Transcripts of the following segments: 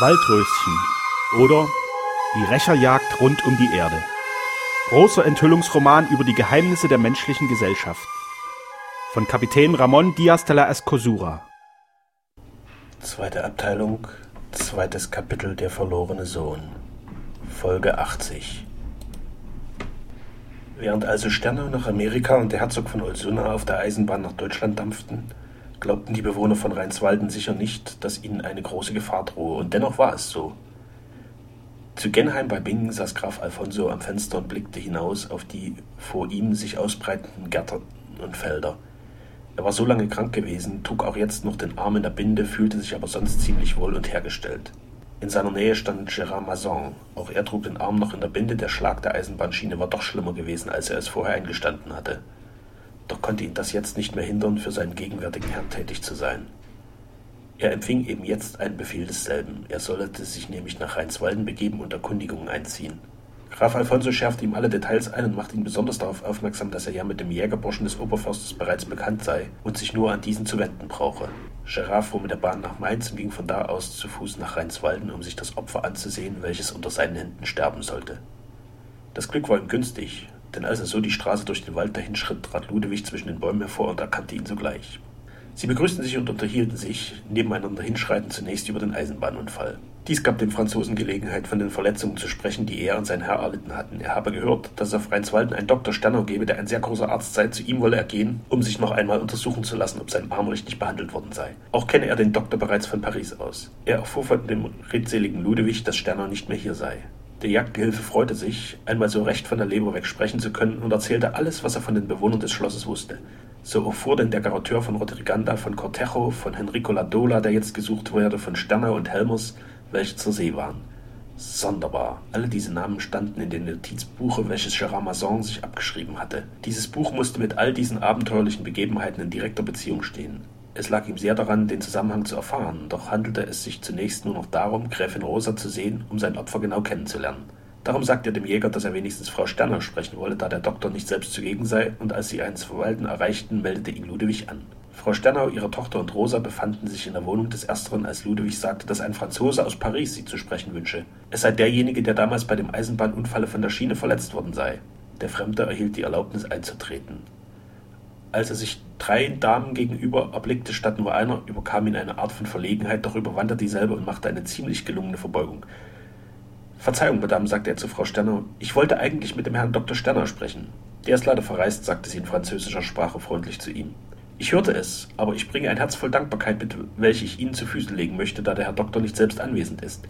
Waldröschen oder Die Rächerjagd rund um die Erde. Großer Enthüllungsroman über die Geheimnisse der menschlichen Gesellschaft. Von Kapitän Ramon Diaz de la Escosura. Zweite Abteilung, zweites Kapitel Der verlorene Sohn. Folge 80. Während also Sterne nach Amerika und der Herzog von Olsuna auf der Eisenbahn nach Deutschland dampften, glaubten die Bewohner von Rheinswalden sicher nicht, dass ihnen eine große Gefahr drohe, und dennoch war es so. Zu Genheim bei Bingen saß Graf Alfonso am Fenster und blickte hinaus auf die vor ihm sich ausbreitenden Gärten und Felder. Er war so lange krank gewesen, trug auch jetzt noch den Arm in der Binde, fühlte sich aber sonst ziemlich wohl und hergestellt. In seiner Nähe stand Gérard Mazon. Auch er trug den Arm noch in der Binde. Der Schlag der Eisenbahnschiene war doch schlimmer gewesen, als er es vorher eingestanden hatte. Doch konnte ihn das jetzt nicht mehr hindern, für seinen gegenwärtigen Herrn tätig zu sein. Er empfing eben jetzt einen Befehl desselben. Er sollte sich nämlich nach Rheinswalden begeben und Erkundigungen einziehen. Graf Alfonso schärfte ihm alle Details ein und machte ihn besonders darauf aufmerksam, dass er ja mit dem Jägerburschen des Oberforstes bereits bekannt sei und sich nur an diesen zu wenden brauche. Gerard fuhr mit der Bahn nach Mainz und ging von da aus zu Fuß nach Rheinswalden, um sich das Opfer anzusehen, welches unter seinen Händen sterben sollte. Das Glück war ihm günstig, denn als er so die Straße durch den Wald dahinschritt, trat Ludewig zwischen den Bäumen hervor und erkannte ihn sogleich. Sie begrüßten sich und unterhielten sich, nebeneinander hinschreitend zunächst über den Eisenbahnunfall. Dies gab dem Franzosen Gelegenheit, von den Verletzungen zu sprechen, die er und sein Herr erlitten hatten. Er habe gehört, dass auf Rheinswalden einen Dr. Sterner gebe, der ein sehr großer Arzt sei, zu ihm wolle er gehen, um sich noch einmal untersuchen zu lassen, ob sein Arm richtig behandelt worden sei. Auch kenne er den Doktor bereits von Paris aus. Er erfuhr von dem redseligen Ludewig, dass Sterner nicht mehr hier sei. Der Jagdgehilfe freute sich, einmal so recht von der Leber weg sprechen zu können und erzählte alles, was er von den Bewohnern des Schlosses wusste. So erfuhr denn der Garateur von Rodriganda, von Cortejo, von Henrico Ladola, der jetzt gesucht wurde, von Sterner und Helmers, welche zur See waren. Sonderbar. Alle diese Namen standen in dem Notizbuche, welches Gerard Masson sich abgeschrieben hatte. Dieses Buch musste mit all diesen abenteuerlichen Begebenheiten in direkter Beziehung stehen. Es lag ihm sehr daran, den Zusammenhang zu erfahren, doch handelte es sich zunächst nur noch darum, Gräfin Rosa zu sehen, um sein Opfer genau kennenzulernen. Darum sagte er dem Jäger, dass er wenigstens Frau Sterner sprechen wolle, da der Doktor nicht selbst zugegen sei, und als sie eines Verwalten erreichten, meldete ihn Ludewig an. Frau Sternau, ihre Tochter und Rosa befanden sich in der Wohnung des Ersteren, als Ludewig sagte, dass ein Franzose aus Paris sie zu sprechen wünsche. Es sei derjenige, der damals bei dem Eisenbahnunfalle von der Schiene verletzt worden sei. Der Fremde erhielt die Erlaubnis einzutreten. Als er sich drei Damen gegenüber erblickte statt nur einer, überkam ihn eine Art von Verlegenheit, doch überwand dieselbe und machte eine ziemlich gelungene Verbeugung. Verzeihung, Madame, sagte er zu Frau Sterner, ich wollte eigentlich mit dem Herrn Dr. Sterner sprechen. Der ist leider verreist, sagte sie in französischer Sprache freundlich zu ihm. Ich hörte es, aber ich bringe ein Herz voll Dankbarkeit mit, welche ich Ihnen zu Füßen legen möchte, da der Herr Doktor nicht selbst anwesend ist.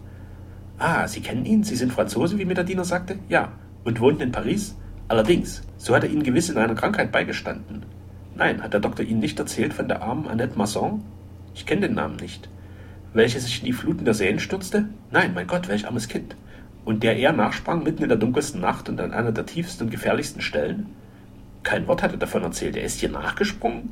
Ah, Sie kennen ihn? Sie sind Franzose, wie mir der Diener sagte? Ja. Und wohnten in Paris? Allerdings. So hat er Ihnen gewiss in einer Krankheit beigestanden. Nein, hat der Doktor Ihnen nicht erzählt von der armen Annette Masson? Ich kenne den Namen nicht. Welche sich in die Fluten der Seen stürzte? Nein, mein Gott, welch armes Kind und der er nachsprang mitten in der dunkelsten Nacht und an einer der tiefsten und gefährlichsten Stellen? Kein Wort hat er davon erzählt. Er ist hier nachgesprungen?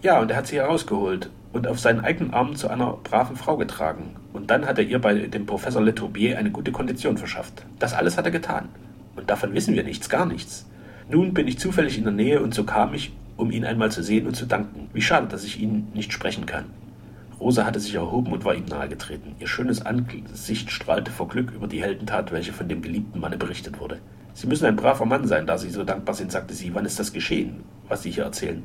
Ja, und er hat sie herausgeholt und auf seinen eigenen Arm zu einer braven Frau getragen. Und dann hat er ihr bei dem Professor Letourbier eine gute Kondition verschafft. Das alles hat er getan. Und davon wissen wir nichts, gar nichts. Nun bin ich zufällig in der Nähe und so kam ich, um ihn einmal zu sehen und zu danken. Wie schade, dass ich ihn nicht sprechen kann. Rosa hatte sich erhoben und war ihm nahegetreten. Ihr schönes Angesicht strahlte vor Glück über die Heldentat, welche von dem geliebten Manne berichtet wurde. Sie müssen ein braver Mann sein, da Sie so dankbar sind, sagte sie. Wann ist das geschehen, was Sie hier erzählen?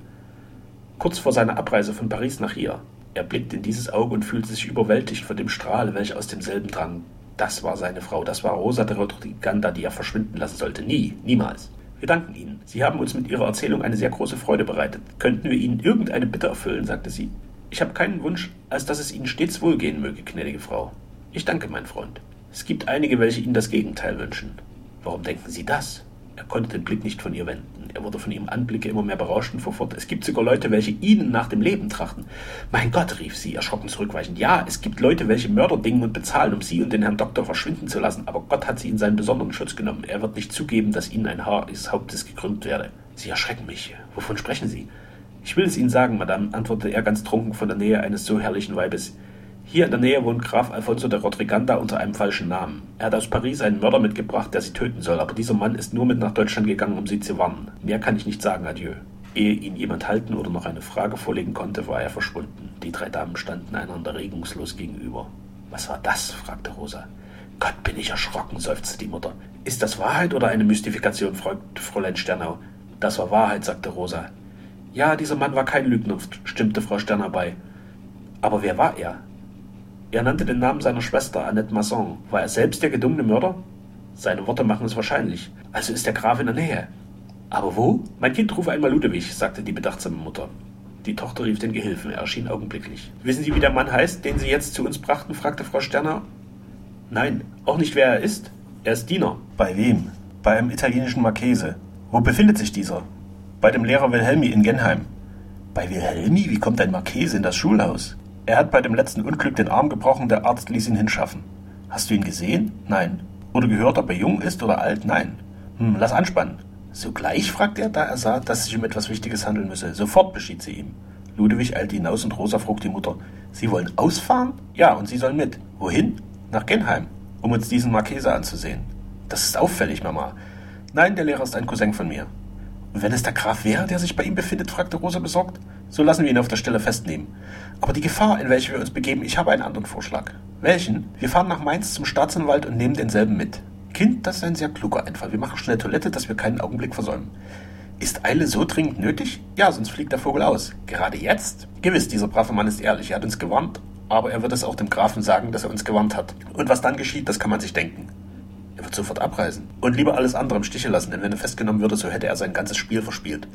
Kurz vor seiner Abreise von Paris nach hier. Er blickte in dieses Auge und fühlte sich überwältigt von dem Strahl, welcher aus demselben drang. Das war seine Frau, das war Rosa de Rodriganda, die er verschwinden lassen sollte. Nie, niemals. Wir danken Ihnen. Sie haben uns mit Ihrer Erzählung eine sehr große Freude bereitet. Könnten wir Ihnen irgendeine Bitte erfüllen, sagte sie. Ich habe keinen Wunsch, als dass es Ihnen stets wohlgehen möge, gnädige Frau. Ich danke, mein Freund. Es gibt einige, welche Ihnen das Gegenteil wünschen. Warum denken Sie das? Er konnte den Blick nicht von ihr wenden. Er wurde von ihrem Anblicke immer mehr berauscht und fort. Es gibt sogar Leute, welche Ihnen nach dem Leben trachten. Mein Gott, rief sie, erschrocken zurückweichend. Ja, es gibt Leute, welche Mörder dingen und bezahlen, um Sie und den Herrn Doktor verschwinden zu lassen. Aber Gott hat sie in seinen besonderen Schutz genommen. Er wird nicht zugeben, dass Ihnen ein Haar des Hauptes gekrümmt werde. Sie erschrecken mich. Wovon sprechen Sie? Ich will es Ihnen sagen, Madame, antwortete er ganz trunken von der Nähe eines so herrlichen Weibes. Hier in der Nähe wohnt Graf Alfonso de Rodriganda unter einem falschen Namen. Er hat aus Paris einen Mörder mitgebracht, der sie töten soll, aber dieser Mann ist nur mit nach Deutschland gegangen, um sie zu warnen. Mehr kann ich nicht sagen, adieu. Ehe ihn jemand halten oder noch eine Frage vorlegen konnte, war er verschwunden. Die drei Damen standen einander regungslos gegenüber. Was war das? fragte Rosa. Gott, bin ich erschrocken, seufzte die Mutter. Ist das Wahrheit oder eine Mystifikation? fragte Fräulein Sternau. Das war Wahrheit, sagte Rosa. Ja, dieser Mann war kein Lügner, stimmte Frau Sternau bei. Aber wer war er? Er nannte den Namen seiner Schwester, Annette Masson. War er selbst der gedummene Mörder? Seine Worte machen es wahrscheinlich. Also ist der Graf in der Nähe. Aber wo? Mein Kind rufe einmal Ludewig, sagte die bedachtsame Mutter. Die Tochter rief den Gehilfen, er erschien augenblicklich. Wissen Sie, wie der Mann heißt, den Sie jetzt zu uns brachten? fragte Frau Sterner. Nein, auch nicht, wer er ist. Er ist Diener. Bei wem? Bei einem italienischen Marchese. Wo befindet sich dieser? Bei dem Lehrer Wilhelmi in Genheim. Bei Wilhelmi? Wie kommt ein Marchese in das Schulhaus? Er hat bei dem letzten Unglück den Arm gebrochen, der Arzt ließ ihn hinschaffen. Hast du ihn gesehen? Nein. Oder gehört, ob er jung ist oder alt? Nein. Hm, lass anspannen. Sogleich? fragte er, da er sah, dass es sich um etwas Wichtiges handeln müsse. Sofort beschied sie ihm. Ludwig eilte hinaus und Rosa frug die Mutter. Sie wollen ausfahren? Ja, und Sie sollen mit. Wohin? Nach Genheim, um uns diesen Marchese anzusehen. Das ist auffällig, Mama. Nein, der Lehrer ist ein Cousin von mir. Und wenn es der Graf wäre, der sich bei ihm befindet, fragte Rosa besorgt. So lassen wir ihn auf der Stelle festnehmen. Aber die Gefahr, in welche wir uns begeben, ich habe einen anderen Vorschlag. Welchen? Wir fahren nach Mainz zum Staatsanwalt und nehmen denselben mit. Kind, das ist ein sehr kluger Einfall. Wir machen schnell Toilette, dass wir keinen Augenblick versäumen. Ist Eile so dringend nötig? Ja, sonst fliegt der Vogel aus. Gerade jetzt? Gewiss, dieser brave Mann ist ehrlich. Er hat uns gewarnt, aber er wird es auch dem Grafen sagen, dass er uns gewarnt hat. Und was dann geschieht, das kann man sich denken. Er wird sofort abreisen und lieber alles andere im Stiche lassen, denn wenn er festgenommen würde, so hätte er sein ganzes Spiel verspielt.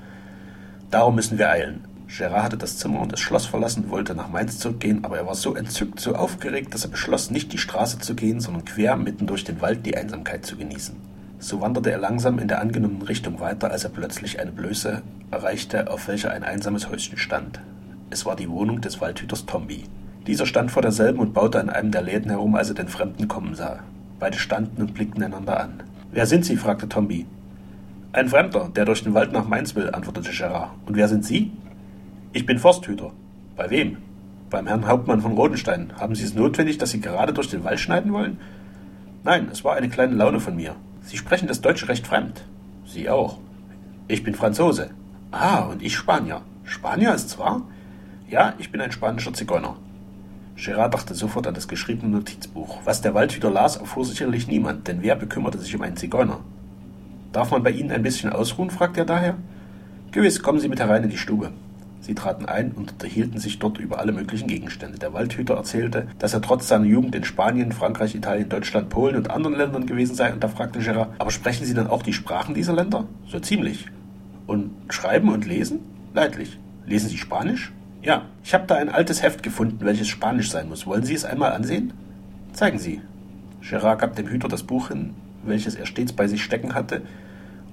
Darum müssen wir eilen. Gerard hatte das Zimmer und das Schloss verlassen, wollte nach Mainz zurückgehen, aber er war so entzückt, so aufgeregt, dass er beschloss, nicht die Straße zu gehen, sondern quer mitten durch den Wald die Einsamkeit zu genießen. So wanderte er langsam in der angenommenen Richtung weiter, als er plötzlich eine Blöße erreichte, auf welcher ein einsames Häuschen stand. Es war die Wohnung des Waldhüters Tombi. Dieser stand vor derselben und baute an einem der Läden herum, als er den Fremden kommen sah. Beide standen und blickten einander an. Wer sind Sie? fragte Tombi. Ein Fremder, der durch den Wald nach Mainz will, antwortete Gerard. Und wer sind Sie? Ich bin Forsthüter. Bei wem? Beim Herrn Hauptmann von Rodenstein. Haben Sie es notwendig, dass Sie gerade durch den Wald schneiden wollen? Nein, es war eine kleine Laune von mir. Sie sprechen das Deutsche recht fremd. Sie auch. Ich bin Franzose. Ah, und ich Spanier. Spanier ist's wahr? Ja, ich bin ein spanischer Zigeuner. Gerard dachte sofort an das geschriebene Notizbuch. Was der Waldhüter las, erfuhr sicherlich niemand, denn wer bekümmerte sich um einen Zigeuner? Darf man bei Ihnen ein bisschen ausruhen? fragte er daher. Gewiss, kommen Sie mit herein in die Stube. Sie traten ein und unterhielten sich dort über alle möglichen Gegenstände. Der Waldhüter erzählte, dass er trotz seiner Jugend in Spanien, Frankreich, Italien, Deutschland, Polen und anderen Ländern gewesen sei. Und da fragte Gerard, aber sprechen Sie dann auch die Sprachen dieser Länder? So ziemlich. Und schreiben und lesen? Leidlich. Lesen Sie Spanisch? Ja, ich habe da ein altes Heft gefunden, welches Spanisch sein muss. Wollen Sie es einmal ansehen? Zeigen Sie. Gerard gab dem Hüter das Buch hin, welches er stets bei sich stecken hatte,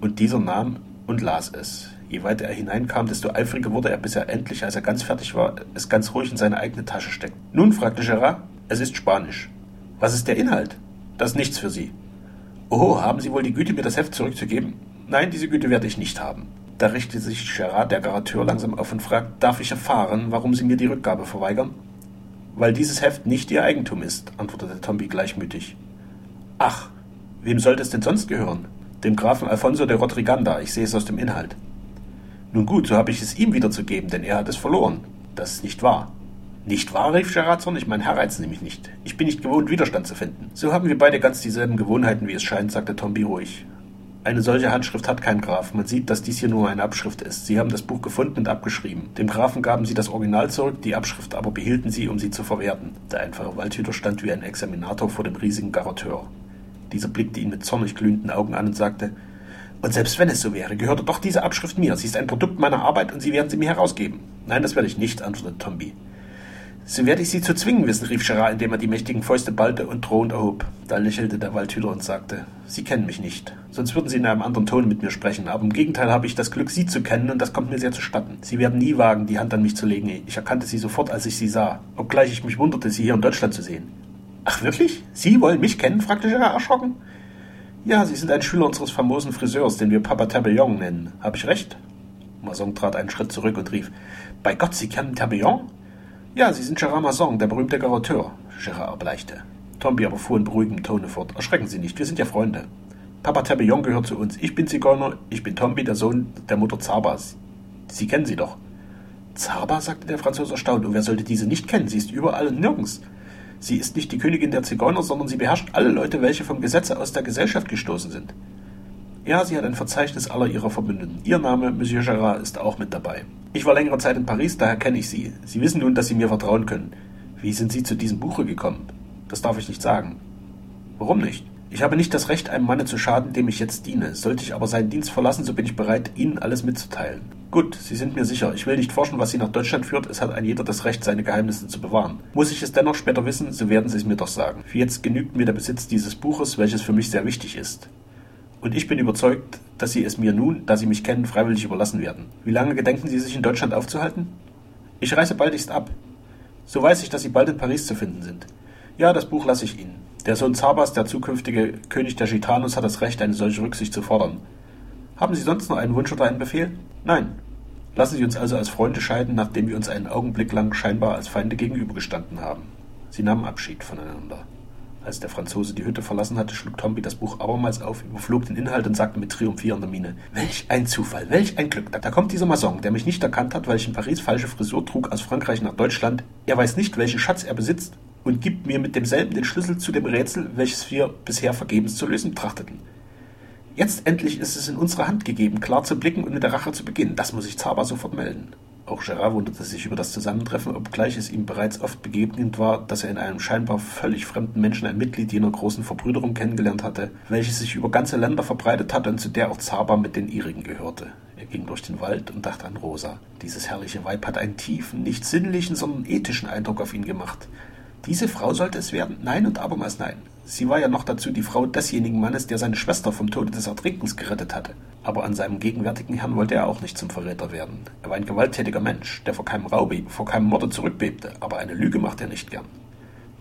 und dieser nahm und las es. Je weiter er hineinkam, desto eifriger wurde er, bis er endlich, als er ganz fertig war, es ganz ruhig in seine eigene Tasche steckte. Nun, fragte Gerard, es ist Spanisch. Was ist der Inhalt? Das ist nichts für Sie. Oh, haben Sie wohl die Güte, mir das Heft zurückzugeben? Nein, diese Güte werde ich nicht haben. Da richtete sich Gerard, der Garateur, langsam auf und fragt, darf ich erfahren, warum Sie mir die Rückgabe verweigern? Weil dieses Heft nicht Ihr Eigentum ist, antwortete Tombi gleichmütig. Ach, wem sollte es denn sonst gehören? Dem Grafen Alfonso de Rodriganda, ich sehe es aus dem Inhalt. Nun gut, so habe ich es ihm wiederzugeben, denn er hat es verloren. Das ist nicht wahr. Nicht wahr, rief Gerard zornig, mein Herr reizt nämlich nicht. Ich bin nicht gewohnt, Widerstand zu finden. So haben wir beide ganz dieselben Gewohnheiten, wie es scheint, sagte Tomby ruhig. Eine solche Handschrift hat kein Graf. Man sieht, dass dies hier nur eine Abschrift ist. Sie haben das Buch gefunden und abgeschrieben. Dem Grafen gaben Sie das Original zurück, die Abschrift aber behielten Sie, um sie zu verwerten. Der einfache Waldhüter stand wie ein Examinator vor dem riesigen Garateur. Dieser blickte ihn mit zornig glühenden Augen an und sagte, und selbst wenn es so wäre, gehörte doch diese Abschrift mir. Sie ist ein Produkt meiner Arbeit und Sie werden sie mir herausgeben. Nein, das werde ich nicht, antwortete Tomby. So werde ich Sie zu zwingen wissen, rief Gerard, indem er die mächtigen Fäuste ballte und drohend erhob. Da lächelte der Waldhüter und sagte, Sie kennen mich nicht. Sonst würden Sie in einem anderen Ton mit mir sprechen. Aber im Gegenteil habe ich das Glück, Sie zu kennen und das kommt mir sehr zustatten. Sie werden nie wagen, die Hand an mich zu legen. Ich erkannte Sie sofort, als ich Sie sah. Obgleich ich mich wunderte, Sie hier in Deutschland zu sehen. Ach wirklich? Sie wollen mich kennen? fragte Gerard erschrocken. Ja, Sie sind ein Schüler unseres famosen Friseurs, den wir Papa Tabillon nennen. Habe ich recht? Masson trat einen Schritt zurück und rief, Bei Gott, Sie kennen Tabillon? Ja, Sie sind Gerard Masson, der berühmte Garateur. Gerard erbleichte. Tomby aber fuhr in beruhigendem Tone fort. Erschrecken Sie nicht, wir sind ja Freunde. Papa Tabillon gehört zu uns. Ich bin Zigeuner, ich bin Tomby, der Sohn der Mutter Zabas. Sie kennen sie doch. Zaba, sagte der Franzose erstaunt. Und wer sollte diese nicht kennen? Sie ist überall und nirgends. Sie ist nicht die Königin der Zigeuner, sondern sie beherrscht alle Leute, welche vom Gesetze aus der Gesellschaft gestoßen sind. Ja, sie hat ein Verzeichnis aller ihrer Verbündeten. Ihr Name, Monsieur Gerard, ist auch mit dabei. Ich war längere Zeit in Paris, daher kenne ich Sie. Sie wissen nun, dass Sie mir vertrauen können. Wie sind Sie zu diesem Buche gekommen? Das darf ich nicht sagen. Warum nicht? Ich habe nicht das Recht, einem Manne zu schaden, dem ich jetzt diene. Sollte ich aber seinen Dienst verlassen, so bin ich bereit, Ihnen alles mitzuteilen. Gut, Sie sind mir sicher. Ich will nicht forschen, was Sie nach Deutschland führt. Es hat ein jeder das Recht, seine Geheimnisse zu bewahren. Muss ich es dennoch später wissen, so werden Sie es mir doch sagen. Für jetzt genügt mir der Besitz dieses Buches, welches für mich sehr wichtig ist. Und ich bin überzeugt, dass Sie es mir nun, da Sie mich kennen, freiwillig überlassen werden. Wie lange gedenken Sie, sich in Deutschland aufzuhalten? Ich reise baldigst ab. So weiß ich, dass Sie bald in Paris zu finden sind. Ja, das Buch lasse ich Ihnen. Der Sohn Zabas, der zukünftige König der Gitanos, hat das Recht, eine solche Rücksicht zu fordern. Haben Sie sonst noch einen Wunsch oder einen Befehl? Nein. Lassen Sie uns also als Freunde scheiden, nachdem wir uns einen Augenblick lang scheinbar als Feinde gegenübergestanden haben. Sie nahmen Abschied voneinander. Als der Franzose die Hütte verlassen hatte, schlug Tomby das Buch abermals auf, überflog den Inhalt und sagte mit triumphierender Miene: Welch ein Zufall, welch ein Glück! Da kommt dieser Mason, der mich nicht erkannt hat, weil ich in Paris falsche Frisur trug, aus Frankreich nach Deutschland. Er weiß nicht, welchen Schatz er besitzt und gibt mir mit demselben den Schlüssel zu dem Rätsel, welches wir bisher vergebens zu lösen trachteten. Jetzt endlich ist es in unsere Hand gegeben, klar zu blicken und mit der Rache zu beginnen. Das muss ich Zaba sofort melden. Auch Gerard wunderte sich über das Zusammentreffen, obgleich es ihm bereits oft begegnet war, dass er in einem scheinbar völlig fremden Menschen ein Mitglied jener großen Verbrüderung kennengelernt hatte, welche sich über ganze Länder verbreitet hatte und zu der auch Zaba mit den ihrigen gehörte. Er ging durch den Wald und dachte an Rosa. Dieses herrliche Weib hat einen tiefen, nicht sinnlichen, sondern ethischen Eindruck auf ihn gemacht. Diese Frau sollte es werden. Nein und abermals nein. Sie war ja noch dazu die Frau desjenigen Mannes, der seine Schwester vom Tode des Ertrinkens gerettet hatte. Aber an seinem gegenwärtigen Herrn wollte er auch nicht zum Verräter werden. Er war ein gewalttätiger Mensch, der vor keinem Raube, vor keinem Morde zurückbebte, aber eine Lüge machte er nicht gern.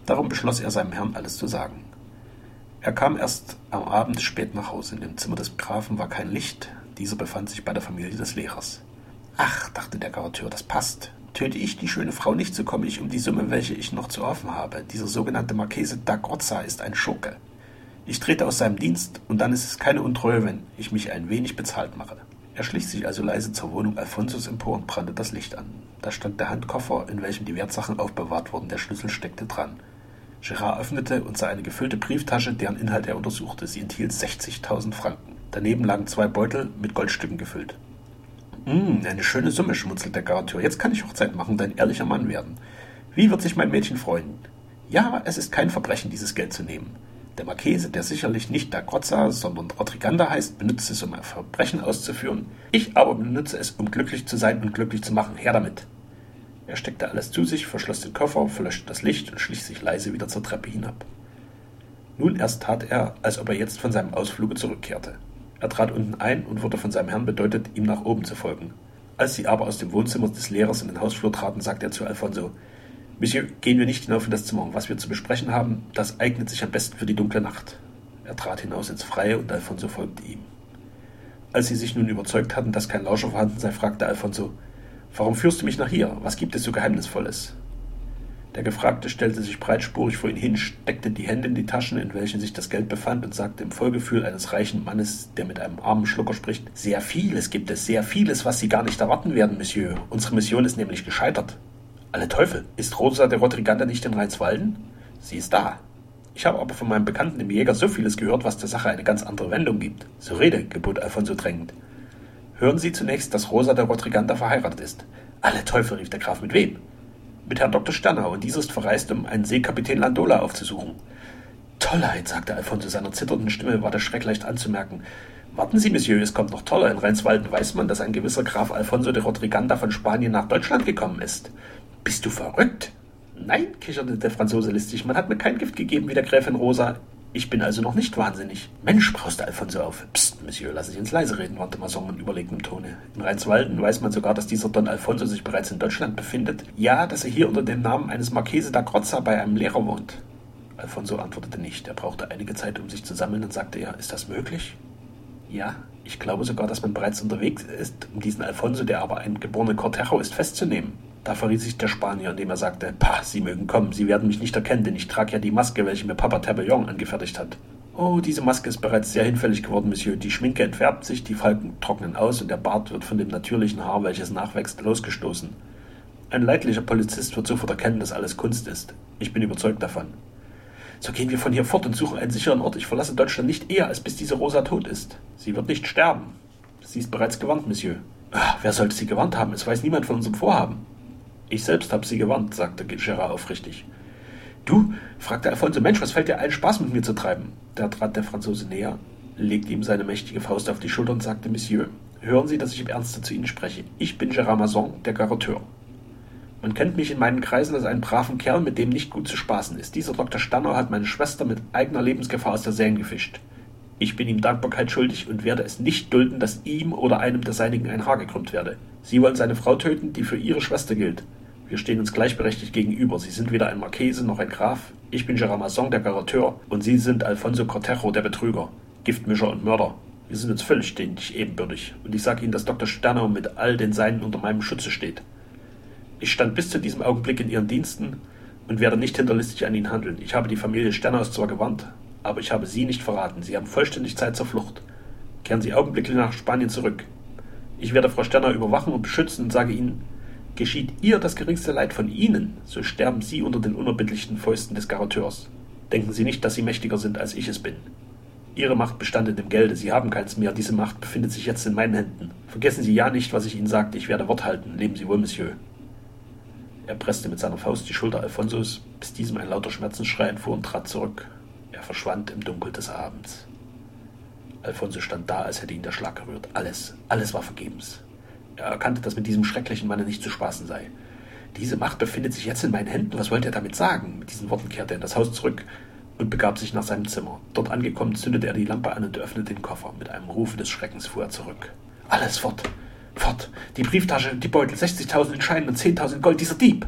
Darum beschloss er seinem Herrn alles zu sagen. Er kam erst am Abend spät nach Hause. In dem Zimmer des Grafen war kein Licht. Dieser befand sich bei der Familie des Lehrers. Ach, dachte der Garateur, das passt. Töte ich die schöne Frau nicht, so komme ich um die Summe, welche ich noch zu offen habe. Dieser sogenannte Marchese da Grozza ist ein Schurke. Ich trete aus seinem Dienst, und dann ist es keine Untreue, wenn ich mich ein wenig bezahlt mache. Er schlich sich also leise zur Wohnung Alfonsos empor und brannte das Licht an. Da stand der Handkoffer, in welchem die Wertsachen aufbewahrt wurden. Der Schlüssel steckte dran. Gerard öffnete und sah eine gefüllte Brieftasche, deren Inhalt er untersuchte. Sie enthielt 60.000 Franken. Daneben lagen zwei Beutel mit Goldstücken gefüllt. Hm, eine schöne Summe, schmunzelt der Garateur. Jetzt kann ich Hochzeit machen, dein ehrlicher Mann werden. Wie wird sich mein Mädchen freuen? Ja, es ist kein Verbrechen, dieses Geld zu nehmen. Der Marchese, der sicherlich nicht da Grozza, sondern Rodriganda heißt, benutzt es, um ein Verbrechen auszuführen. Ich aber benutze es, um glücklich zu sein und glücklich zu machen. Her damit. Er steckte alles zu sich, verschloss den Koffer, verlöschte das Licht und schlich sich leise wieder zur Treppe hinab. Nun erst tat er, als ob er jetzt von seinem Ausfluge zurückkehrte. Er trat unten ein und wurde von seinem Herrn bedeutet, ihm nach oben zu folgen. Als sie aber aus dem Wohnzimmer des Lehrers in den Hausflur traten, sagte er zu Alfonso, Monsieur, gehen wir nicht hinauf in das Zimmer. Was wir zu besprechen haben, das eignet sich am besten für die dunkle Nacht. Er trat hinaus ins Freie und Alfonso folgte ihm. Als sie sich nun überzeugt hatten, dass kein Lauscher vorhanden sei, fragte Alfonso, Warum führst du mich nach hier? Was gibt es so Geheimnisvolles? Der Gefragte stellte sich breitspurig vor ihn hin, steckte die Hände in die Taschen, in welchen sich das Geld befand, und sagte im Vollgefühl eines reichen Mannes, der mit einem armen Schlucker spricht, Sehr vieles gibt es, sehr vieles, was Sie gar nicht erwarten werden, Monsieur. Unsere Mission ist nämlich gescheitert. Alle Teufel, ist Rosa der Rodriganda nicht in Rheinswalden? Sie ist da. Ich habe aber von meinem Bekannten dem Jäger so vieles gehört, was der Sache eine ganz andere Wendung gibt. So rede, gebot Alfonso drängend. Hören Sie zunächst, dass Rosa der Rodriganda verheiratet ist. Alle Teufel, rief der Graf, mit wem? Mit Herrn Dr. Sternau und dieser ist verreist, um einen Seekapitän Landola aufzusuchen. Tollheit, sagte Alfonso seiner zitternden Stimme, war der Schreck leicht anzumerken. Warten Sie, Monsieur, es kommt noch toller. In Rheinswalden weiß man, dass ein gewisser Graf Alfonso de Rodriganda von Spanien nach Deutschland gekommen ist. Bist du verrückt? Nein, kicherte der Franzose listig, man hat mir kein Gift gegeben wie der Gräfin Rosa. Ich bin also noch nicht wahnsinnig. Mensch, brauste Alfonso auf. Psst, Monsieur, lassen Sie uns leise reden, warnte Masson in überlegenem Tone. In Rheinswalden weiß man sogar, dass dieser Don Alfonso sich bereits in Deutschland befindet. Ja, dass er hier unter dem Namen eines Marchese da Grozza bei einem Lehrer wohnt. Alfonso antwortete nicht. Er brauchte einige Zeit, um sich zu sammeln, und sagte er, ist das möglich? Ja, ich glaube sogar, dass man bereits unterwegs ist, um diesen Alfonso, der aber ein geborener Cortejo ist, festzunehmen. Da verriet sich der Spanier, indem er sagte, Pah, Sie mögen kommen, Sie werden mich nicht erkennen, denn ich trage ja die Maske, welche mir Papa Tabellon angefertigt hat. Oh, diese Maske ist bereits sehr hinfällig geworden, Monsieur. Die Schminke entfärbt sich, die Falken trocknen aus und der Bart wird von dem natürlichen Haar, welches nachwächst, losgestoßen. Ein leidlicher Polizist wird sofort erkennen, dass alles Kunst ist. Ich bin überzeugt davon. So gehen wir von hier fort und suchen einen sicheren Ort. Ich verlasse Deutschland nicht eher, als bis diese Rosa tot ist. Sie wird nicht sterben. Sie ist bereits gewarnt, Monsieur. Ach, wer sollte sie gewarnt haben? Es weiß niemand von unserem Vorhaben. Ich selbst habe sie gewarnt, sagte Gerard aufrichtig. Du? fragte Alfonso. Mensch, was fällt dir ein, Spaß mit mir zu treiben? Da trat der Franzose näher, legte ihm seine mächtige Faust auf die Schulter und sagte, Monsieur, hören Sie, dass ich im Ernste zu Ihnen spreche. Ich bin Gérard Masson, der Garateur. Man kennt mich in meinen Kreisen als einen braven Kerl, mit dem nicht gut zu spaßen ist. Dieser Dr. Stanner hat meine Schwester mit eigener Lebensgefahr aus der Seine gefischt. Ich bin ihm Dankbarkeit schuldig und werde es nicht dulden, dass ihm oder einem der Seinigen ein Haar gekrümmt werde. Sie wollen seine Frau töten, die für Ihre Schwester gilt. Wir stehen uns gleichberechtigt gegenüber. Sie sind weder ein Marchese noch ein Graf. Ich bin Gérard Masson, der Garateur, und Sie sind Alfonso Cortejo, der Betrüger, Giftmischer und Mörder. Wir sind uns völlig ständig ebenbürtig. Und ich sage Ihnen, dass Dr. Sterner mit all den Seinen unter meinem Schutze steht. Ich stand bis zu diesem Augenblick in Ihren Diensten und werde nicht hinterlistig an Ihnen handeln. Ich habe die Familie Sternaus zwar gewarnt, aber ich habe Sie nicht verraten. Sie haben vollständig Zeit zur Flucht. Kehren Sie augenblicklich nach Spanien zurück. Ich werde Frau Sterner überwachen und beschützen und sage Ihnen, geschieht ihr das geringste Leid von Ihnen, so sterben Sie unter den unerbittlichen Fäusten des Garateurs. Denken Sie nicht, dass Sie mächtiger sind, als ich es bin. Ihre Macht bestand in dem Gelde, Sie haben keins mehr, diese Macht befindet sich jetzt in meinen Händen. Vergessen Sie ja nicht, was ich Ihnen sagte, ich werde Wort halten. Leben Sie wohl, Monsieur. Er presste mit seiner Faust die Schulter Alfonsos, bis diesem ein lauter Schmerzensschrei entfuhr und trat zurück. Er verschwand im Dunkel des Abends. Alfonso stand da, als hätte ihn der Schlag gerührt. Alles, alles war vergebens. Er erkannte, dass mit diesem schrecklichen Manne nicht zu spaßen sei. Diese Macht befindet sich jetzt in meinen Händen. Was wollte er damit sagen? Mit diesen Worten kehrte er in das Haus zurück und begab sich nach seinem Zimmer. Dort angekommen, zündete er die Lampe an und öffnete den Koffer. Mit einem Rufe des Schreckens fuhr er zurück. Alles fort! Fort! Die Brieftasche, die Beutel, 60.000 in Scheinen und 10.000 Gold, dieser Dieb!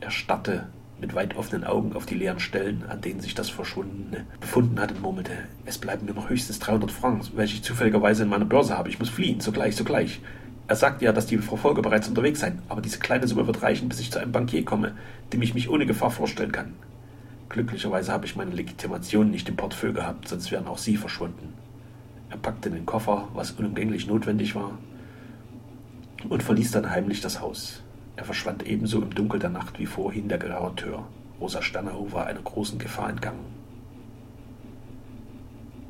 Er starrte mit weit offenen Augen auf die leeren Stellen, an denen sich das Verschwundene befunden hatte, und murmelte, es bleiben mir noch höchstens 300 Francs, welche ich zufälligerweise in meiner Börse habe. Ich muss fliehen, sogleich, sogleich. Er sagte ja, dass die Verfolger bereits unterwegs seien, aber diese kleine Summe wird reichen, bis ich zu einem Bankier komme, dem ich mich ohne Gefahr vorstellen kann. Glücklicherweise habe ich meine Legitimation nicht im Portfolio gehabt, sonst wären auch sie verschwunden. Er packte den Koffer, was unumgänglich notwendig war, und verließ dann heimlich das Haus. Er verschwand ebenso im Dunkel der Nacht wie vorhin der Garateur. Rosa Sternau war einer großen Gefahr entgangen.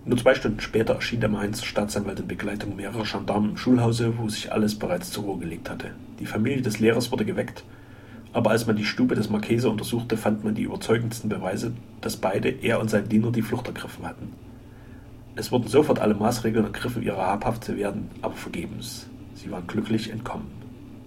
Nur zwei Stunden später erschien der Mainzer Staatsanwalt in Begleitung mehrerer Gendarmen im Schulhause, wo sich alles bereits zur Ruhe gelegt hatte. Die Familie des Lehrers wurde geweckt, aber als man die Stube des Marchese untersuchte, fand man die überzeugendsten Beweise, dass beide, er und sein Diener, die Flucht ergriffen hatten. Es wurden sofort alle Maßregeln ergriffen, ihrer habhaft zu werden, aber vergebens. Sie waren glücklich entkommen.